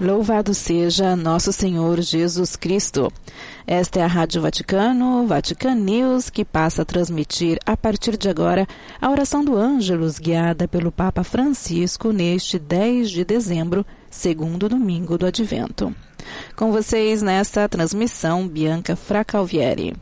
Louvado seja nosso Senhor Jesus Cristo. Esta é a Rádio Vaticano, Vatican News, que passa a transmitir a partir de agora a oração do Ângelus, guiada pelo Papa Francisco neste 10 de dezembro, segundo domingo do Advento. Com vocês nesta transmissão, Bianca Fracalvieri.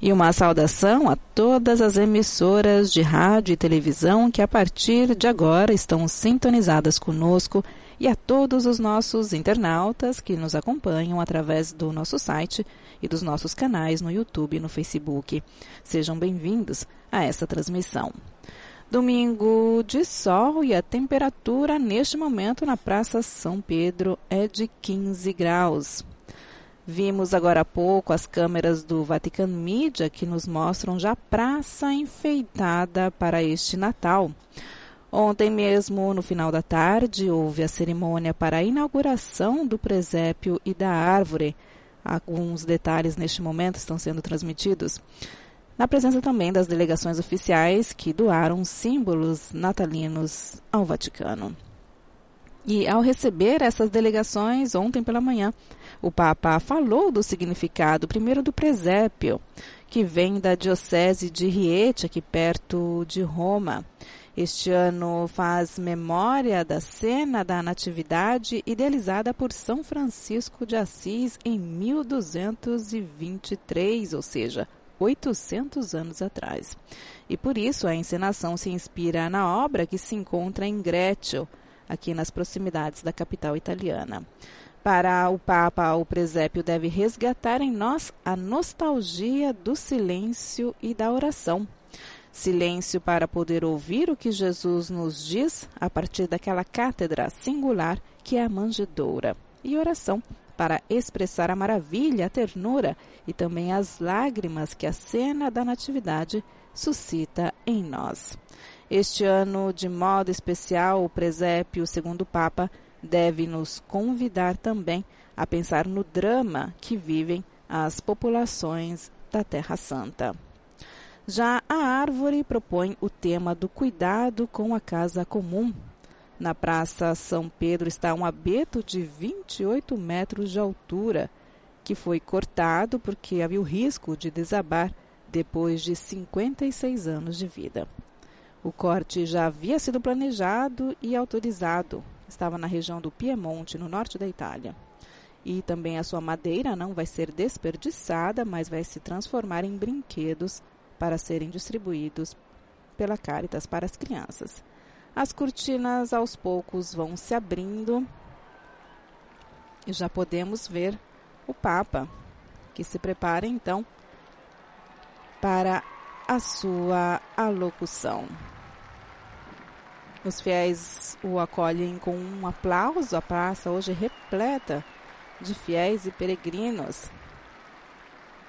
E uma saudação a todas as emissoras de rádio e televisão que a partir de agora estão sintonizadas conosco e a todos os nossos internautas que nos acompanham através do nosso site e dos nossos canais no YouTube e no Facebook. Sejam bem-vindos a esta transmissão. Domingo de sol e a temperatura neste momento na Praça São Pedro é de 15 graus. Vimos agora há pouco as câmeras do Vatican Media que nos mostram já praça enfeitada para este Natal. Ontem mesmo, no final da tarde, houve a cerimônia para a inauguração do presépio e da árvore. Alguns detalhes neste momento estão sendo transmitidos. Na presença também das delegações oficiais que doaram símbolos natalinos ao Vaticano. E ao receber essas delegações ontem pela manhã, o Papa falou do significado, primeiro do presépio, que vem da diocese de Riete, aqui perto de Roma. Este ano faz memória da cena da Natividade idealizada por São Francisco de Assis em 1223, ou seja, 800 anos atrás. E por isso a encenação se inspira na obra que se encontra em Greccio, aqui nas proximidades da capital italiana. Para o Papa, o presépio deve resgatar em nós a nostalgia do silêncio e da oração Silêncio para poder ouvir o que Jesus nos diz a partir daquela cátedra singular que é a manjedoura. E oração para expressar a maravilha, a ternura e também as lágrimas que a cena da Natividade suscita em nós. Este ano, de modo especial, o presépio, segundo o Papa, deve nos convidar também a pensar no drama que vivem as populações da Terra Santa. Já a árvore propõe o tema do cuidado com a casa comum. Na Praça São Pedro está um abeto de 28 metros de altura, que foi cortado porque havia o risco de desabar depois de 56 anos de vida. O corte já havia sido planejado e autorizado. Estava na região do Piemonte, no norte da Itália. E também a sua madeira não vai ser desperdiçada, mas vai se transformar em brinquedos para serem distribuídos pela Caritas para as crianças. As cortinas aos poucos vão se abrindo e já podemos ver o Papa, que se prepara então para a sua alocução. Os fiéis o acolhem com um aplauso. A praça hoje repleta de fiéis e peregrinos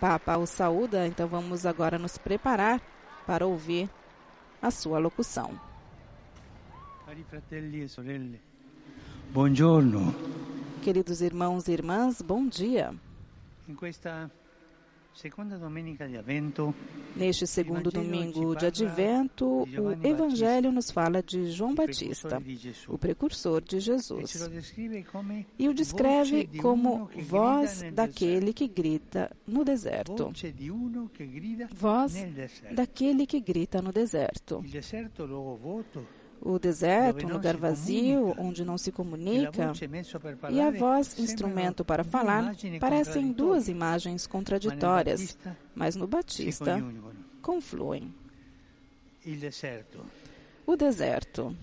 Papa o saúda, então vamos agora nos preparar para ouvir a sua locução. Cari fratelli e sorelle, buongiorno. Queridos irmãos e irmãs, bom dia. In questa Neste segundo domingo de Advento, o Evangelho nos fala de João Batista, o precursor de Jesus, e o descreve como voz daquele que grita no deserto. Voz daquele que grita no deserto. O deserto, um lugar vazio, onde não se comunica, e a voz, instrumento para falar, parecem duas imagens contraditórias, mas no Batista confluem. O deserto.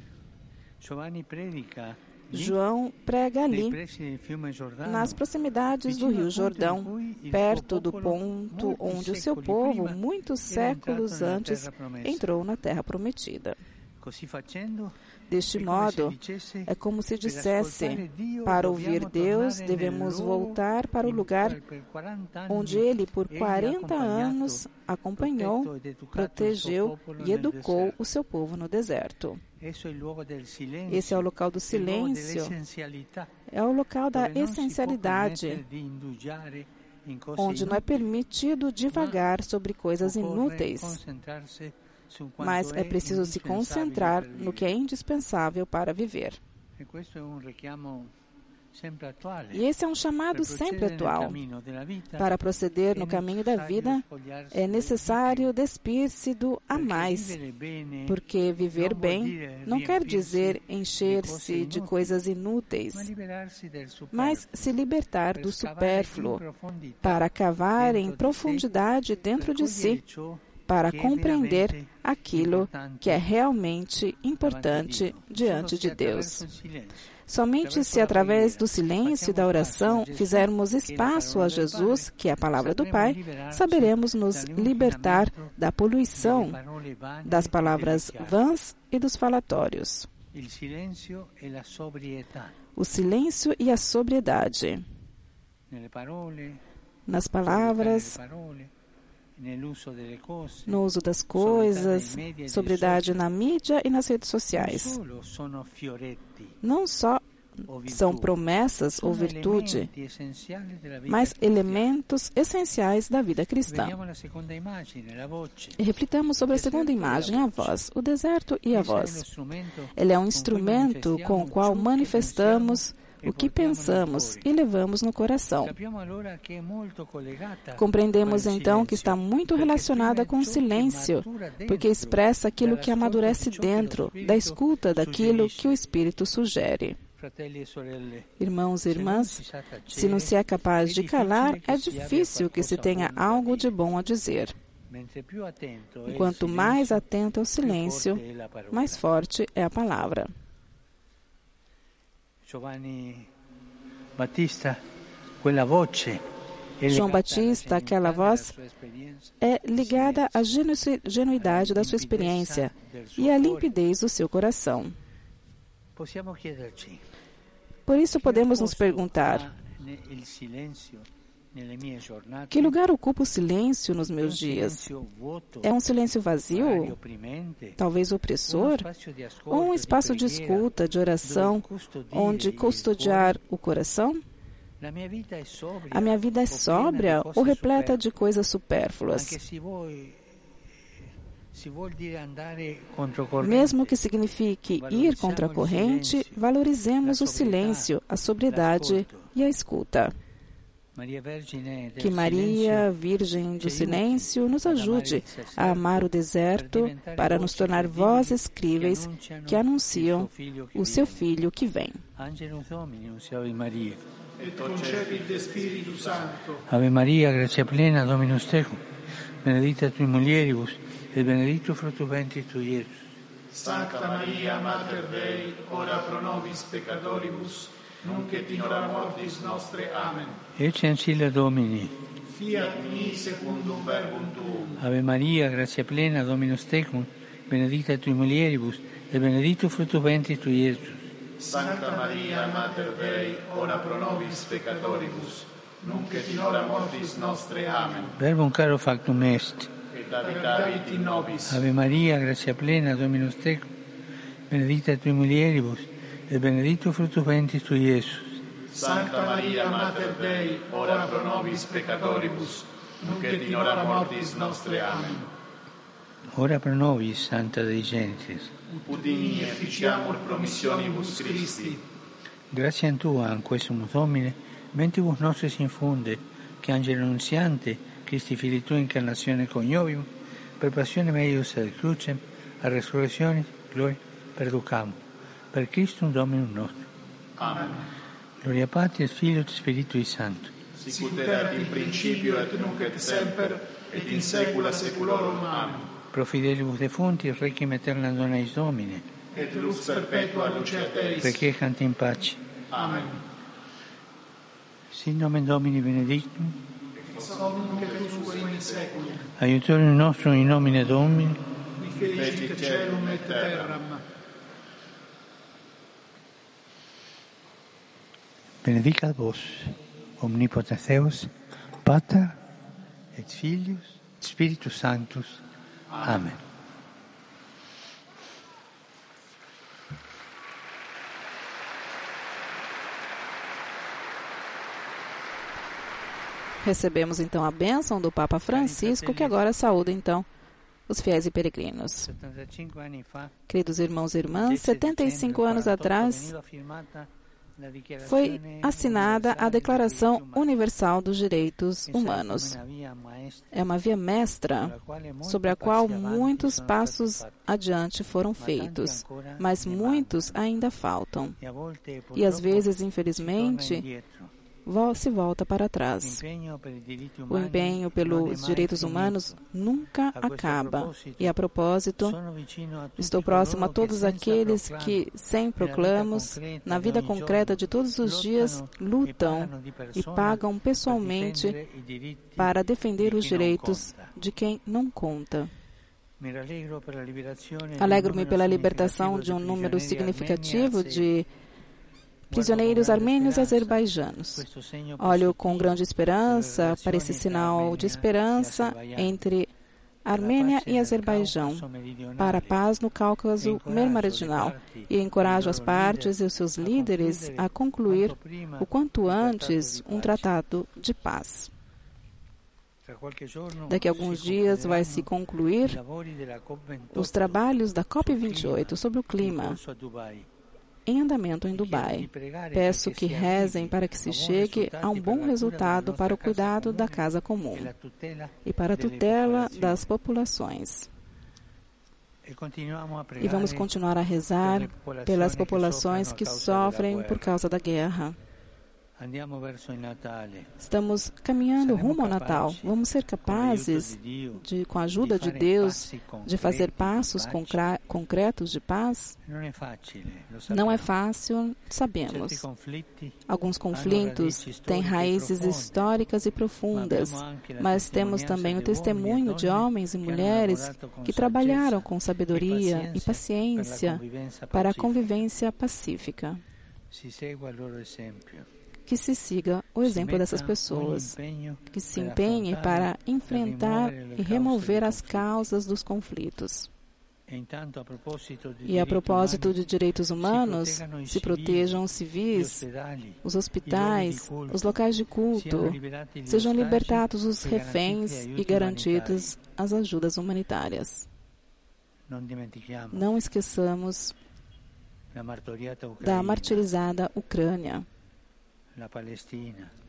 João prega ali, nas proximidades do Rio Jordão, perto do ponto onde o seu povo, muitos séculos antes, entrou na Terra Prometida. Deste modo, é como se dissesse: para ouvir Deus, devemos voltar para o lugar onde Ele, por 40 anos, acompanhou, protegeu e educou o seu povo no deserto. Esse é o local do silêncio, é o local da essencialidade, onde não é permitido divagar sobre coisas inúteis mas é preciso se concentrar no que é indispensável para viver. E esse é um chamado sempre atual. Para proceder no caminho da vida, é necessário despir-se do a mais, porque viver bem não quer dizer encher-se de coisas inúteis, mas se libertar do supérfluo, para cavar em profundidade dentro de si para compreender aquilo que é realmente importante diante de Deus. Somente se através do silêncio e da oração fizermos espaço a Jesus, que é a palavra do Pai, saberemos nos libertar da poluição das palavras vãs e dos falatórios. O silêncio e a sobriedade. Nas palavras, no uso das coisas, sobriedade na mídia e nas redes sociais. Não só são promessas ou virtude, mas elementos essenciais da vida cristã. E reflitamos sobre a segunda imagem, a voz, o deserto e a voz. Ele é um instrumento com o qual manifestamos o que pensamos e levamos no coração. Compreendemos então que está muito relacionada com o silêncio, porque expressa aquilo que amadurece dentro, da escuta daquilo que o Espírito sugere. Irmãos e irmãs, se não se é capaz de calar, é difícil que se tenha algo de bom a dizer. Quanto mais atento é o silêncio, mais forte é a palavra. João Batista, aquela voz, é ligada à genu genuidade da sua experiência e à limpidez do seu coração. Por isso podemos nos perguntar: que lugar ocupa o silêncio nos meus dias? É um silêncio vazio? Talvez opressor? Ou um espaço de escuta, de oração, onde custodiar o coração? A minha vida é sóbria ou repleta de coisas supérfluas? Mesmo que signifique ir contra a corrente, valorizemos o silêncio, a sobriedade e a escuta. Que Maria, Virgem do Silêncio, nos ajude a amar o deserto para nos tornar vozes críveis que anunciam o seu Filho que vem. Ave Maria, gracia plena, Dominus tecum, benedicta tui mulieribus, et benedictus fructus ventris tui, Iesus. Sancta Maria, Mater Dei, ora pro nobis peccatoribus, nunc et in hora mortis nostre. Amen. Ecce ancilla Domini. Fiat mi secundum verbum tuum. Ave Maria, gratia plena, Dominus tecum, benedicta tui mulieribus, et benedictus fructus ventris tui, Iesus. Sancta Maria, Mater Dei, ora pro nobis peccatoribus, nunc et in hora mortis nostre. Amen. Verbum caro factum est. Et habitavit in nobis. Ave Maria, gratia plena, Dominus tecum, benedicta tui mulieribus, et benedictus fructus ventris tui, Iesus. Sancta Maria, Mater Dei, ora pro nobis peccatoribus, nunc et in hora mortis nostre. Amen. Ora pro nobis, Santa Dei Gentiles. Ut digni efficiamur promissionibus Christi. Grazie Tua, anque sumus Domine, mentibus nostris infunde, che angelo annunziante, Christi Fili Tua incarnazione coniovium, per passione meius ad crucem, a resurrezione, gloria, perducamo. Per Christum Dominum nostrum. Amen. Gloria Patri et Filio et Spiritui Sancto. Sicut erat in principio et nunc et semper, et in saecula saeculorum. Amen. Pro fidelibus defunti, requiem aeterna dona eis Domine. Et lux perpetua luceat eis. Requiescant in pace. Amen. Sin nomen Domini benedictum, Ex nunc et usque in saeculum. aiutorium nostrum in nomine Domini, Qui fecit celum et terram. Benedicat vos, omnipotens Deus, Pater et Filius, et Spiritus Sanctus. Amen. Recebemos então a bênção do Papa Francisco, que agora saúda então os fiéis e peregrinos. 75 anni fa, Queridos irmãos e irmãs, 75 anos atrás, foi assinada a Declaração Universal dos Direitos Humanos. É uma via mestra sobre a qual muitos passos adiante foram feitos, mas muitos ainda faltam. E às vezes, infelizmente, se volta para trás. O empenho pelos direitos humanos nunca acaba. E, a propósito, estou próximo a todos aqueles que, sem proclamos, na vida concreta de todos os dias, lutam e pagam pessoalmente para defender os direitos de quem não conta. Alegro-me pela libertação de um número significativo de prisioneiros armênios e azerbaijanos. Olho com grande esperança para esse sinal de esperança entre Armênia e Azerbaijão para a paz no Cáucaso Meridional e encorajo as partes e os seus líderes a concluir o quanto antes um tratado de paz. Daqui a alguns dias vai se concluir os trabalhos da COP28 sobre o clima em andamento em Dubai. Peço que rezem para que se chegue a um bom resultado para o cuidado da casa comum e para a tutela das populações. E vamos continuar a rezar pelas populações que sofrem por causa da guerra. Estamos caminhando rumo ao Natal. Vamos ser capazes, de, com a ajuda de Deus, de fazer passos concretos de paz? Não é fácil, sabemos. Alguns conflitos têm raízes históricas e profundas, mas temos também o testemunho de homens e mulheres que trabalharam com sabedoria e paciência para a convivência pacífica que se siga o exemplo dessas pessoas, que se empenhe para enfrentar e remover as causas dos conflitos. E a propósito de direitos humanos, se protejam os civis, os hospitais, os locais de culto, sejam libertados os reféns e garantidas as ajudas humanitárias. Não esqueçamos da martirizada Ucrânia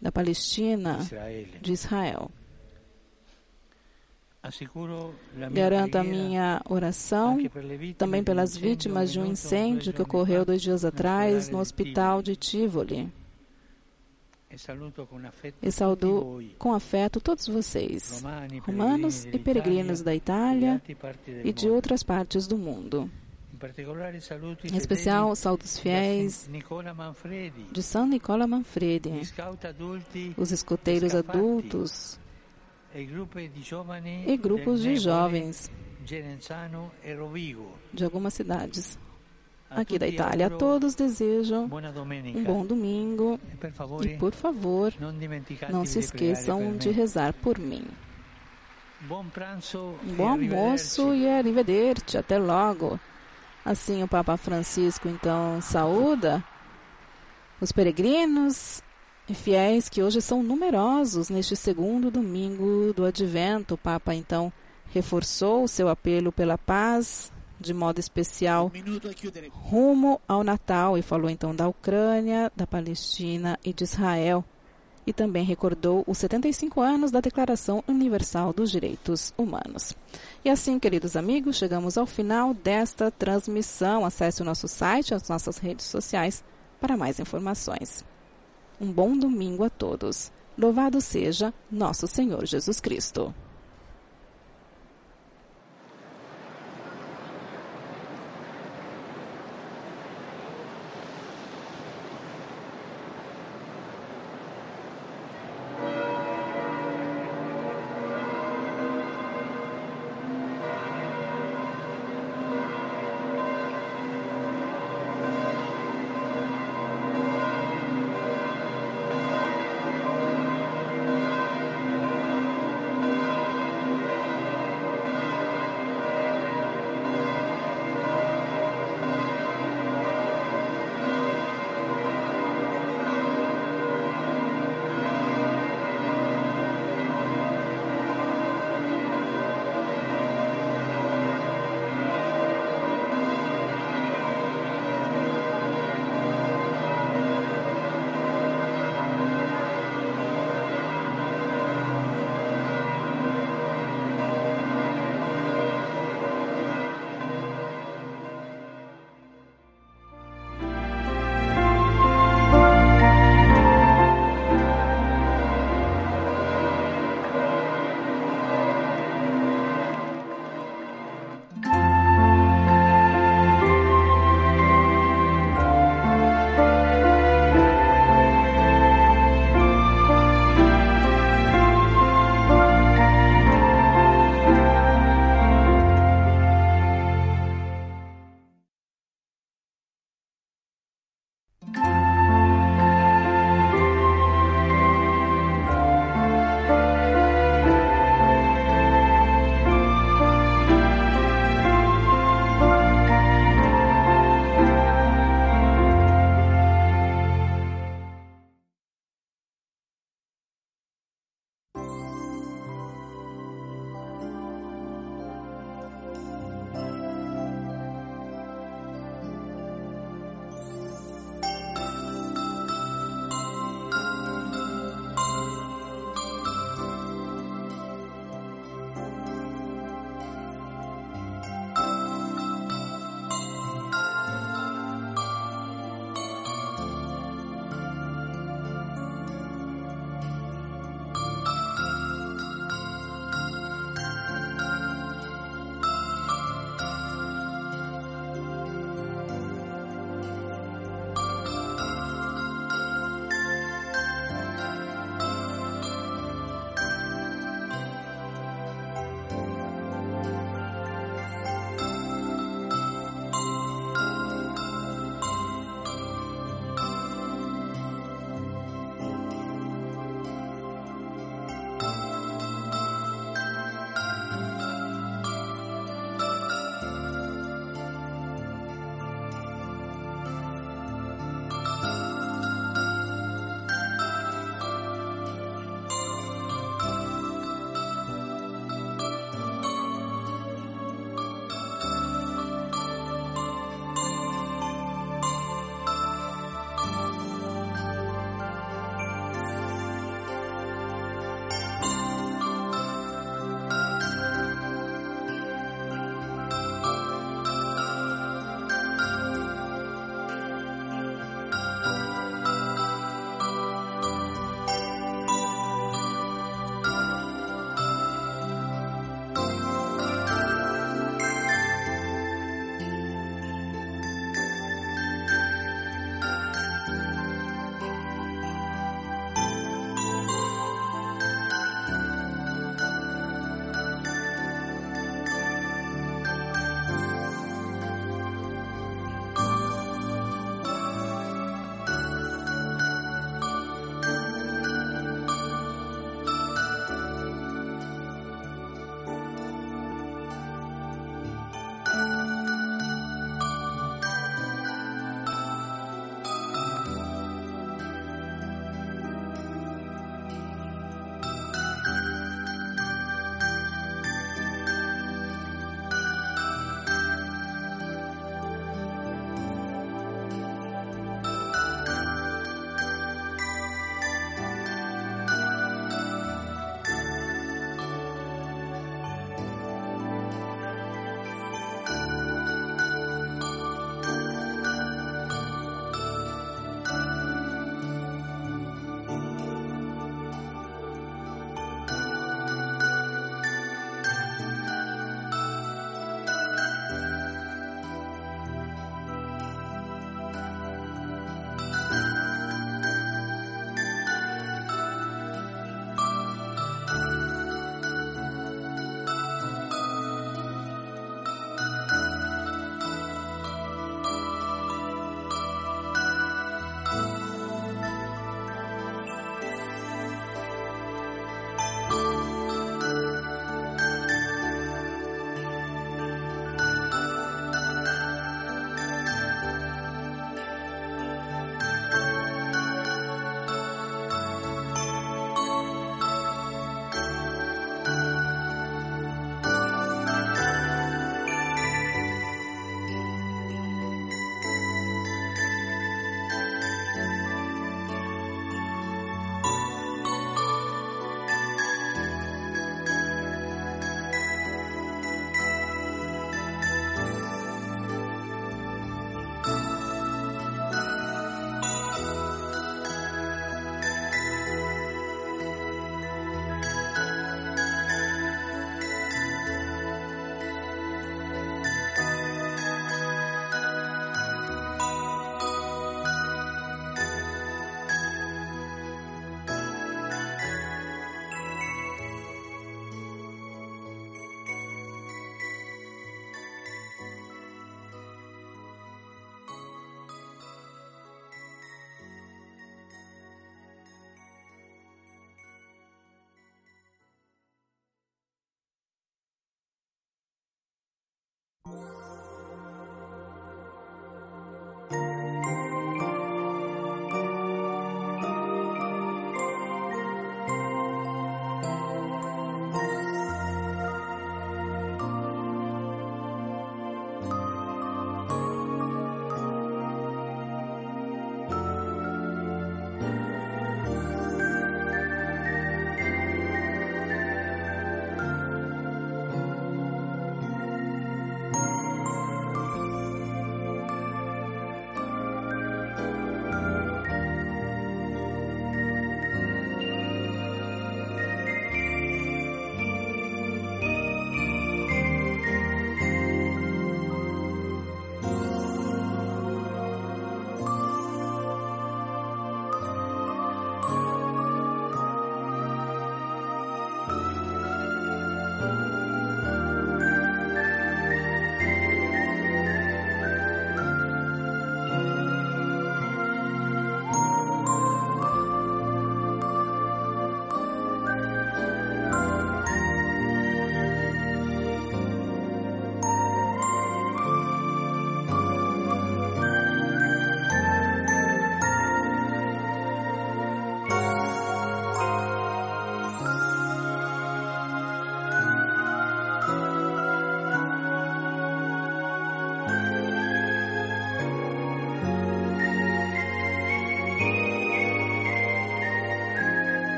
da Palestina, de Israel. Garanto a minha oração também pelas vítimas de um incêndio que ocorreu dois dias atrás no hospital de Tivoli. E saúdo com afeto todos vocês, romanos e peregrinos da Itália e de outras partes do mundo. Em especial, saúdos fiéis de São Nicola Manfredi, os escoteiros adultos. E grupos de jovens. De algumas cidades. Aqui da Itália. A todos desejam um bom domingo. E, por favor, não se esqueçam de rezar por mim. Bom almoço e arrivederci. Até logo. Assim, o Papa Francisco então saúda os peregrinos e fiéis que hoje são numerosos neste segundo domingo do Advento. O Papa então reforçou o seu apelo pela paz, de modo especial, rumo ao Natal, e falou então da Ucrânia, da Palestina e de Israel e também recordou os 75 anos da Declaração Universal dos Direitos Humanos. E assim, queridos amigos, chegamos ao final desta transmissão. Acesse o nosso site, as nossas redes sociais para mais informações. Um bom domingo a todos. Louvado seja nosso Senhor Jesus Cristo.